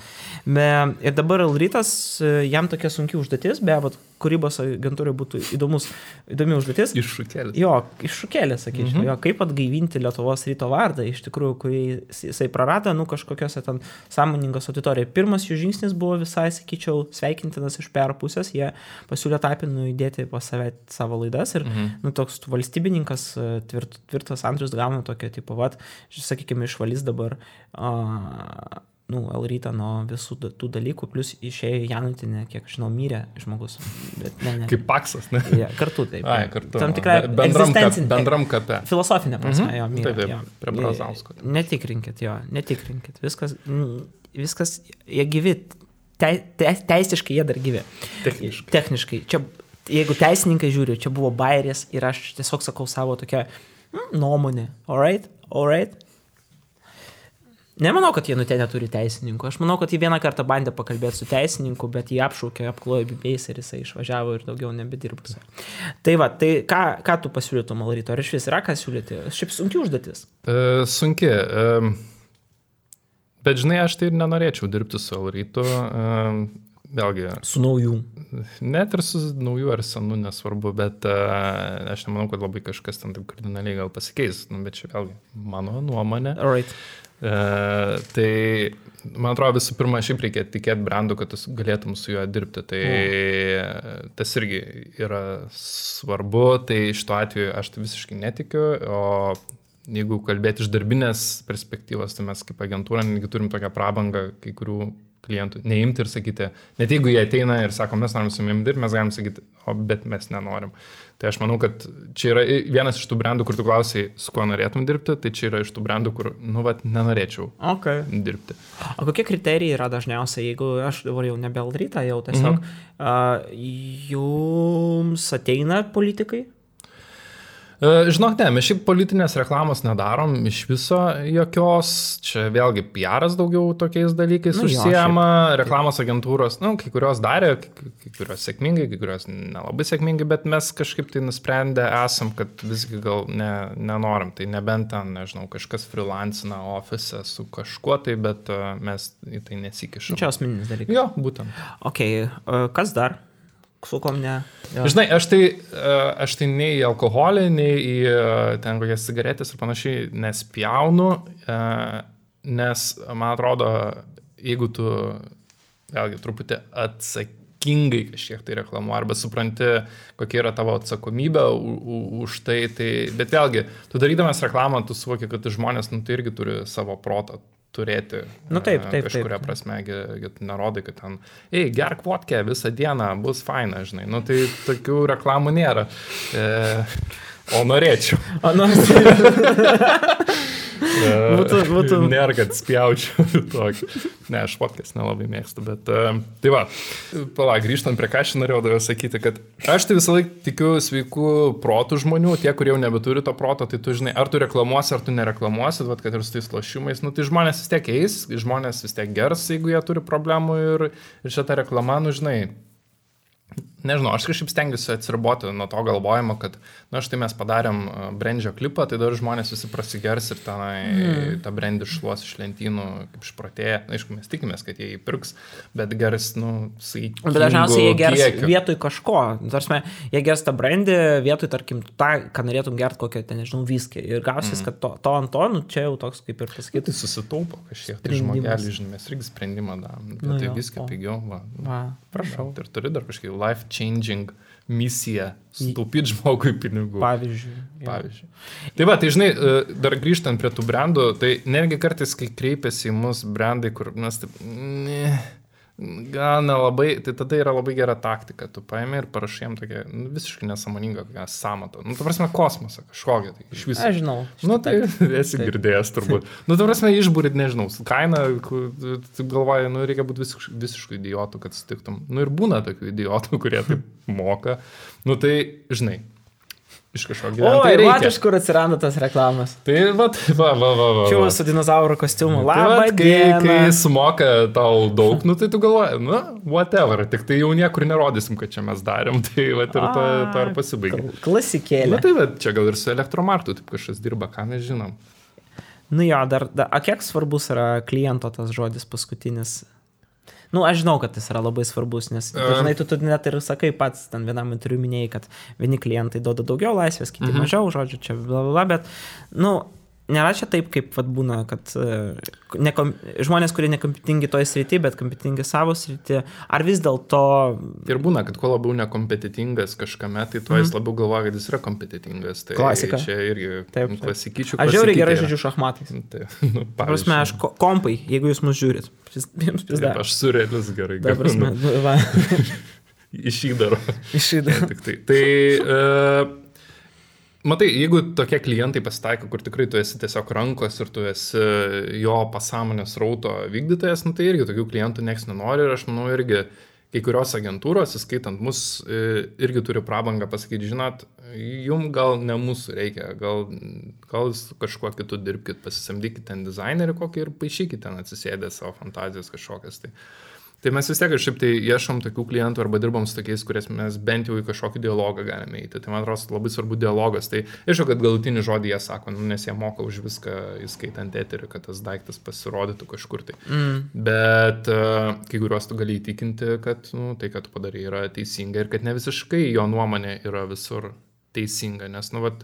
Be, ir dabar Rytas, jam tokia sunki užduotis, be abejo, kūrybos agentūrai būtų įdomus, įdomi užduotis. Iššūkėlis. Jo, iššūkėlė, sakyčiau, Mhm. mm -hmm. jo, kaip atgaivinti Lietuvos ryto vardą, iš tikrųjų, kurį jis- jisai prarado, nu, kažkokiose ten sąmoningos auditorijoje. Pirmas jų žingsnis buvo visai, sakyčiau, sveikintinas iš PR pusės, jie pasiūlė tapinų įdėti pas save savo laidas ir, Mhm. nu, toks valstybininkas, e, tvirt, tvirtas Andrius gauna tokią, tipo, vat, sakykime, išvalys dabar, a, nu, Elrytą nuo visų tų dalykų, plus išėjo Janutinė, kiek žinau, mirė žmogus. Bet ne, ne. Kaip paksas, ne? Ja, kartu taip. Ai, kartu. Tam tikrai Be- bendram, kap, bendram kape. Filosofinė prasme, Mhm. jo, mirė. Taip, taip, jo. prie Brazausko. Netikrinkit jo, netikrinkit. Viskas, viskas, jie gyvi, te, te, teisiškai jie dar gyvi. Techniškai. Techniškai. Čia, jeigu teisininkai žiūri, čia buvo bairis ir aš tiesiog sakau savo tokią mm, nuomonę. Alright? Alright? Nemanau, kad jie nutė neturi teisininkų. Aš manau, kad jie vieną kartą bandė pakalbėti su teisininku, bet jį apšaukė, apklojo bibėjais ir jisai išvažiavo ir daugiau nebedirbs. Tai va, tai ką, ką tu pasiūlytum, Alryto? Ar iš vis yra ką siūlyti? Šiaip sunki užduotis. E, sunki. E, bet žinai, aš tai ir nenorėčiau dirbti su Elrytu. E, vėlgi, Su naujų. net ir su nauju ar senu nesvarbu, bet e, aš nemanau, kad labai kažkas ten taip kardinaliai gal pasikeis. Nu, bet čia vėlgi mano nuomonė. Alright. E, tai, man atrodo, visų pirma, šiaip reikia tikėti brandu, kad tu galėtum su juo dirbti. Tai mm. tas irgi yra svarbu. Tai šituo atveju aš tai visiškai netikiu. O jeigu kalbėti iš darbinės perspektyvos, tai mes kaip agentūra netgi turim tokią prabangą kai kurių klientų neimti ir sakyti, net jeigu jie ateina ir sako, mes norim su jums dirbti, mes galim sakyti, o bet mes nenorim. Tai aš manau, kad čia yra vienas iš tų brandų, kur tu klausiai, su kuo norėtum dirbti, tai čia yra iš tų brandų, kur, nu, vat, nenorėčiau Okay. dirbti. O kokie kriterijai yra dažniausiai, jeigu aš dabar jau nebelryta, jau tiesiog mhm. uh, jums ateina politikai? E, Žinok, ne, mes šiaip politinės reklamos nedarom iš viso jokios. Čia vėlgi PR'as daugiau tokiais dalykais Nu nu, jo, užsiema, reklamos agentūros, nu, kai kurios darė, kai kurios sėkmingai, kai kurios nelabai sėkmingai, bet mes kažkaip tai nusprendę esam, kad visgi gal ne, nenorim. Tai nebent ten, nežinau, kažkas freelancina ofise su kažkuo tai, bet uh, mes į tai nesikišam. Čia asmeninis dalykas. Jo, būtent. Ok, uh, kas dar? Su kom ne? Jo. Žinai, aš tai, e, aš tai nei į alkoholį, nei į e, ten kokias cigaretės ir panašiai nespjaunu, e, nes man atrodo, jeigu tu vėlgi truputį atsakingai kažkiek tai reklamuoji arba supranti, kokia yra tavo atsakomybė už tai, tai, bet vėlgi, tu darydamas reklamą, tu suvoki, kad žmonės, nu, tai irgi turi savo protą turėti. Nu taip, e, taip, Kažkuria taip. prasme, nerodai, kad ten, ei, gerk vodkę visą dieną, bus faina, žinai. Nu tai tokių reklamų nėra. E, o norėčiau. O, nu, *laughs* Būtų- būtų- Nėra, kad spjaučiau tokį. Ne, aš podcast nelabai mėgstu, bet... Uh, tai va, pala, grįžtant prie ką aš norėjau sakyti, kad aš tai visą laiką tikiu sveikų protų žmonių, tie, kurie jau nebeturi to proto, tai tu žinai, ar tu reklamuosi, ar tu nereklamuosi, vat, kad ir su tais lošimais, nu tai žmonės vis tiek eis, žmonės vis tiek gers, jeigu jie turi problemų ir, ir šitą reklamą, nu žinai, Nežinau, aš kažkaip stengiuosi atsiriboti nuo to galvojimo, kad, na, štai mes padarėm uh, brandžio klipą, tai dar žmonės visi prasigers ir tenai mm. tą brandį šluos iš lentynų, kaip išprotėję. Na, aišku, mes tikimės, kad jie įpirks, bet gers, nu, sakykim. Bet dažniausiai jie gers vietoj kažko. Tarsi, jie gers tą brandį vietoj, tarkim, tą, ką norėtum gerti kokią, ten, nežinau, viskį. Ir gausis, mm. kad to, to ant to, nu, čia jau toks, kaip ir pasakyti. Tai susitaupo kažkiek. Tai žmogelį, žinai, mes irgi sprendimą darom. Nu tai viską pigiau. Va. Va, prašau. Ir turi dar kažkokį life-changing misiją sutaupyti žmogui pinigų. Pavyzdžiui. jo. Pavyzdžiui. Tai va, tai žinai, e, dar grįžtant prie tų brandų, tai netgi kartais, kai kreipiasi į mus brandai, kur mes taip, ne, gal nelabai, tai tada yra labai gera taktika. Tu paėmė ir parašai jam tokia nu, visiškai nesąmoninga samatą. Nu, tu prasme, kosmosą kažkokią. Tai iš viso. Aš žinau. Nu, tai esi girdėjęs turbūt. Nu, tu prasme, išbūrit, nežinau, tu tu galvoji, nu, reikia būti visiškai, visiškai idiotų, kad sutiktum. Nu, ir būna tokių idiotų, kurie taip moka. Nu, tai, žinai, iš kažko O, gyventi. Tai ir reikia. matai, iš kur atsiranda tas reklamas. Tai, va, va, va, va, va. Čia va. su dinozauro kostiumu. Tai Labą vat, kai, kai sumoka tau daug, nu tai tu galvoji, nu, whatever, tik tai jau niekur nerodysim, kad čia mes darėm, *laughs* tai va ir to, to ir pasibaigė. Kl- Klasikėlė. Na tai va, čia gal ir su elektromartu taip kažkas dirba, ką mes žinom. Nu jo, dar, dar, a kiek svarbus yra kliento tas žodis paskutinis? Nu, aš žinau, kad jis yra labai svarbus, nes dažnai tu, tu net ir sakai pats, ten vienam interviu minėjai, kad vieni klientai duoda daugiau laisvės, kiti mhm. mažiau, žodžiu, čia bla bla bla, bet, nu, nėra čia taip, kaip vat, būna, kad e, nekom, žmonės, kurie nekompetingi toje srityje, bet kompetingi savo srityje, ar vis dėlto... Ir būna, kad kuo labiau nekompetitingas kažkame, tai tuo jis labiau galvoja, kad jis yra kompetitingas. Tai Mhm. Klasika. Čia irgi Taip, taip. klasikyčių. Aš žiauriai gerai žaidžiu šachmatais. *laughs* Tai, nu, prasme, aš ko- kompai, jeigu jūs mus žiūrit, jums pizda. aš surrealis gerai. Ta prasme, nu, va, *laughs* Išydaro. išėdė. Tik tai. Tai, uh, matai, jeigu tokie klientai pasitaiko, kur tikrai tu esi tiesiog rankos ir tu esi jo pasąmonės rauto vykdytojas, nu, tai irgi tokių klientų niekas nenori ir aš manau irgi kai kurios agentūros, įskaitant mus, e, irgi turi prabangą pasakyti, žinot, jum gal ne mūsų reikia, gal, gal kažkuo kitu dirbkit, pasisamdykit ten dizainerį kokį ir paaišykit ten atsisėdę savo fantazijas kažkokias. Tai. Tai mes vis tiek kažkaip tai ieškom tokių klientų arba dirbam su tokiais, kuriais mes bent jau į kažkokį dialogą galime eiti. Tai man atrodo labai svarbu dialogas. Tai aišku, kad galutinį žodį jie sako, nu, nes jie moka už viską, įskaitant eterį, kad tas daiktas pasirodytų kažkur tai. Mm. Bet uh, kai kuriuos tu gali įtikinti, kad nu, tai, ką tu padarai, yra teisinga ir kad ne visiškai jo nuomonė yra visur teisinga. Nes, nu, vat,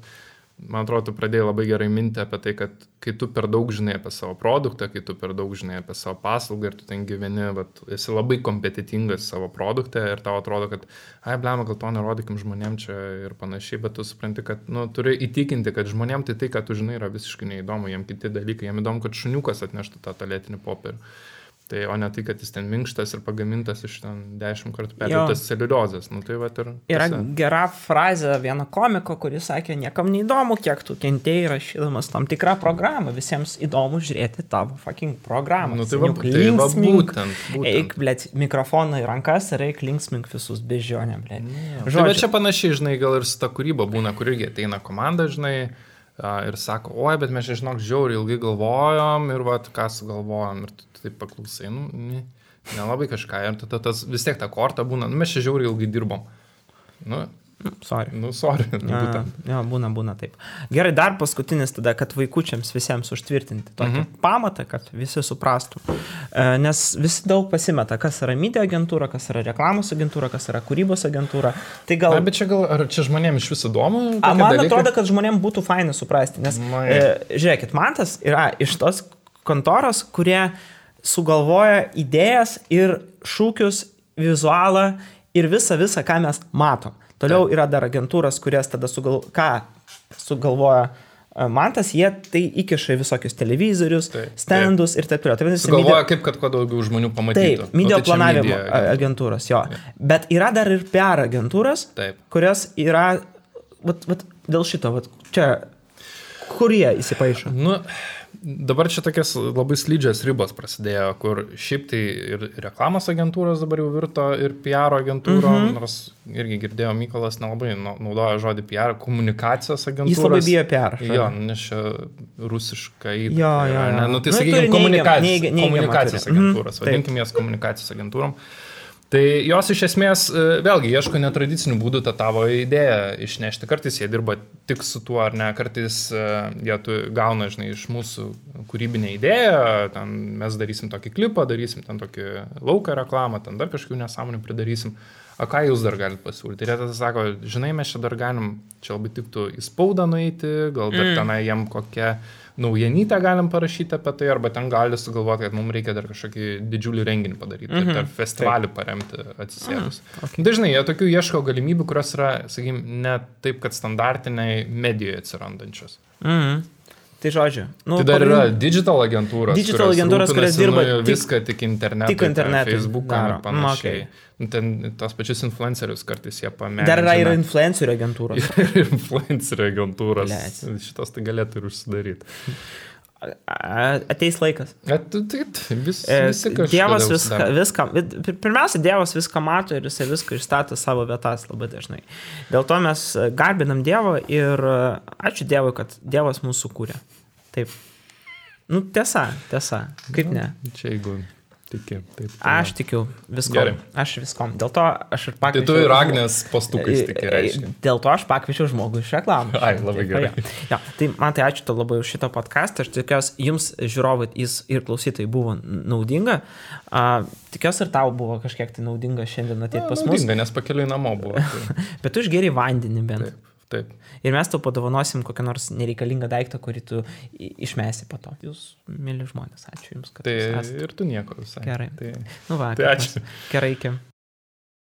man atrodo, tu pradėjai labai gerai minti apie tai, kad kai tu per daug žinai apie savo produktą, kai tu per daug žinai apie savo paslaugą ir tu ten gyveni, vat, esi labai kompetitingas savo produktą ir tau atrodo, kad, ai, blema, gal to nerodykim žmonėm čia ir panašiai, bet tu supranti, kad, nu, turi įtikinti, kad žmonėm tai tai, ką tu žinai, yra visiškai neįdomu, jiem kiti dalykai, jiem įdomu, kad šuniukas atneštų tą talėtinį popierių. Tai o ne tai, kad jis ten minkštas ir pagamintas iš ten dešimt kartų perdirbtas celiuliozės. Nu, tai va ir... Yra tiesa. gera frazė vieno komiko, kuris sakė, niekam neįdomu, kiek tu kentėjai rašydamas tam tikrą programą, visiems įdomu žiūrėti tavo fucking programą. Nu, tai va, tai va būtent, būtent. Eik, blėt, mikrofoną į rankas ir eik linksmink visus bežionėm, blėt. Tai bet čia panašiai, žinai, gal ir su ta kūryba būna, kur irgi ateina komanda, žinai, ir sako, oi, bet mes čia, žinok, žiauriai ilgai galvojom ir va, ką sugalvojom. Ir taip paklausai, nu, ne, nelabai kažką. Ir tada tas vis tiek ta korta būna, nu, mes čia žiauriai ilgai dirbom. Nu, Sorry. nu sorry, A. Jo, būna, būna taip. Gerai, dar paskutinis tada, kad vaikučiams visiems užtvirtinti tokį Mhm. mm -hmm. pamatą, kad visi suprastų. E, nes visi daug pasimeta, kas yra media agentūra, kas yra reklamos agentūra, kas yra kūrybos agentūra. Tai gal... Na, bet čia gal, ar čia žmonėms iš viso įdomu? A, man dalykai? atrodo, kad žmonėms būtų faina suprasti, nes, e, žiūrėkit, man tas yra iš tos kontoros, kurie sugalvoja idėjas ir šūkius, vizualą ir visą, visą, ką mes matom. Toliau yra dar agentūros, kurias tada sugal... ką sugalvoja e, Mantas, jie tai įkiša į visokius televizorius, Taip, stendus ir taip toliau. Tai vadinasi, Sugalvoja, media- kaip kad kuo daugiau žmonių pamatytų. Taip, media Nu, tai planavimo media agentūros, jo. Bet yra dar ir PR agentūros, Taip. kurios yra, vat, vat, dėl šito, vat, čia, kur jie įsipaišo. Nu, dabar čia tokias labai slidžias ribos prasidėjo, kur šiaip tai ir reklamos agentūros dabar jau virto ir PR agentūro, mm -hmm. nors irgi girdėjau, Mykolas nelabai nau- naudoja žodį PR, komunikacijos agentūros. Jis labai bijo PR. Jo, nes čia rusiška įtaka. Jo, jo, jo. Ne, nu, tai Nu, sakykime, komunikacijos, neigiamą- neigia- neigiamą komunikacijos. Mhm, agentūros, taip. vadinkim jas komunikacijos agentūrom. Tai jos iš esmės e, vėlgi ieško netradicinių būdų tą tavo idėją išnešti. Kartais jie dirba tik su tuo ar ne, kartais e, jie gauna, žinai, iš mūsų kūrybinę idėją, ten mes darysim tokį klipą, darysim ten tokį lauką reklamą, ten dar kažkokių nesąmonių pridarysim. O ką jūs dar galite pasiūlyti? Ir jie tada sako, žinai, mes čia dar galim, čia labai tiktų į spaudą nueiti, gal dar mm. tenai jiem kokią naujienytę galim parašyti apie tai, arba ten gali sugalvoti, kad mums reikia dar kažkokį didžiulį renginį padaryti, mm. -hmm. dar festivalį paremti atsisėdus. okay. Dažnai jie tokių ieško galimybių, kurios yra, sakykime, ne taip, kad standartiniai medijoje atsirandančios. Mhm. Tai žodžiu. Nu, Tai dar pagrindin- yra digital agentūros. Digital agentūros, kurios dirba nu, tik- viską tik internetu. tik internetui Facebook'ą daro. ir panašiai. Mm, okay. Nu, Ten tos pačius influencerius kartais jie pamatė. Dar yra ir influencerių agentūros. *laughs* ir influencerių agentūros. Blet. Šitos tai galėtų ir užsidaryti. Ateis laikas. Bet tai, tai vis, E, visi. Dievas viską, viską, pirmiausia, Dievas viską mato ir jisai viską išstato savo vietas labai dažnai. Dėl to mes garbinam Dievą ir e, ačiū Dievui, kad Dievas mūsų kūrė. Taip. Nu, tiesa, tiesa. Kaip ne? Čia jeigu tiki. Taip, Aš tikiu viskom. Gerai. Aš viskom. Dėl to aš ir Tai pakviečiau. tu ir Agnės postukais E, tiki, e, reiškia. Dėl to aš pakviečiau žmogų iš reklamos. Ai, labai Taip, gerai. Jo, tai man tai ačiū tau labai už šitą podcastą. Aš tikiuosi, jums žiūrovai jis ir klausytojai buvo naudinga. A, tikiuosi ir tau buvo kažkiek tai naudinga šiandien ateiti pas mus. Naudinga, nes pakeliui namo buvo. Tai, *laughs* Bet tu išgeri vandenį bent. taip, taip. Ir mes tau padovanosim kokią nors nereikalingą daiktą, kurį tu išmesi po to. Jūs, mėly žmonės, ačiū Jums, kad Tai esate. ir tu nieko visai. Gerai. Tai, Nu va, tai ačiū. mes- Gerai, iki.